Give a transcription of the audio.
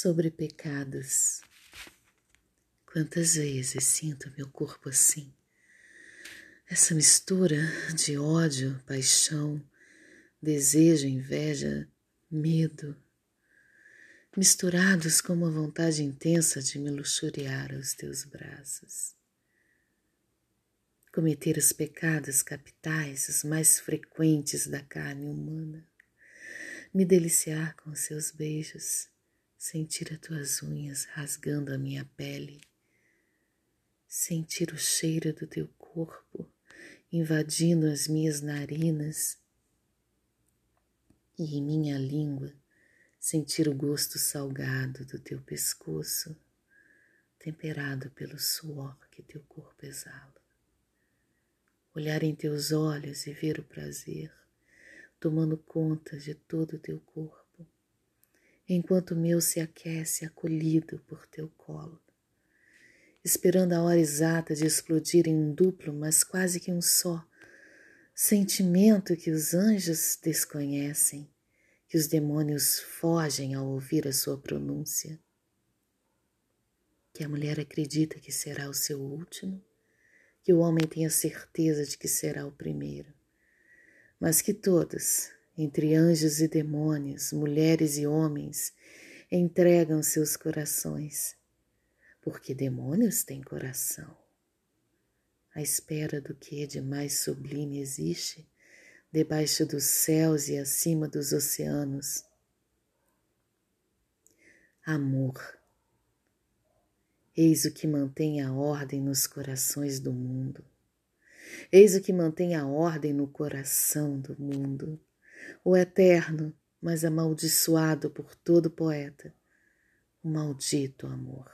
sobre pecados. Quantas vezes sinto meu corpo assim? Essa mistura de ódio, paixão, desejo, inveja, medo, misturados com uma vontade intensa de me luxuriar aos teus braços. Cometer os pecados capitais, os mais frequentes da carne humana, me deliciar com seus beijos, sentir as tuas unhas rasgando a minha pele, sentir o cheiro do teu corpo invadindo as minhas narinas. E em minha língua sentir o gosto salgado do teu pescoço, temperado pelo suor que teu corpo exala. Olhar em teus olhos e ver o prazer tomando conta de todo o teu corpo, enquanto o meu se aquece acolhido por teu colo, esperando a hora exata de explodir em um duplo, mas quase que um só, sentimento que os anjos desconhecem, que os demônios fogem ao ouvir a sua pronúncia, que a mulher acredita que será o seu último, que o homem tem a certeza de que será o primeiro mas que todos, entre anjos e demônios, mulheres e homens, entregam seus corações, porque demônios têm coração. À espera do que de mais sublime existe debaixo dos céus e acima dos oceanos. Amor. Eis o que mantém a ordem nos corações do mundo. Eis o que mantém a ordem no coração do mundo. O eterno, mas amaldiçoado por todo poeta, o maldito amor.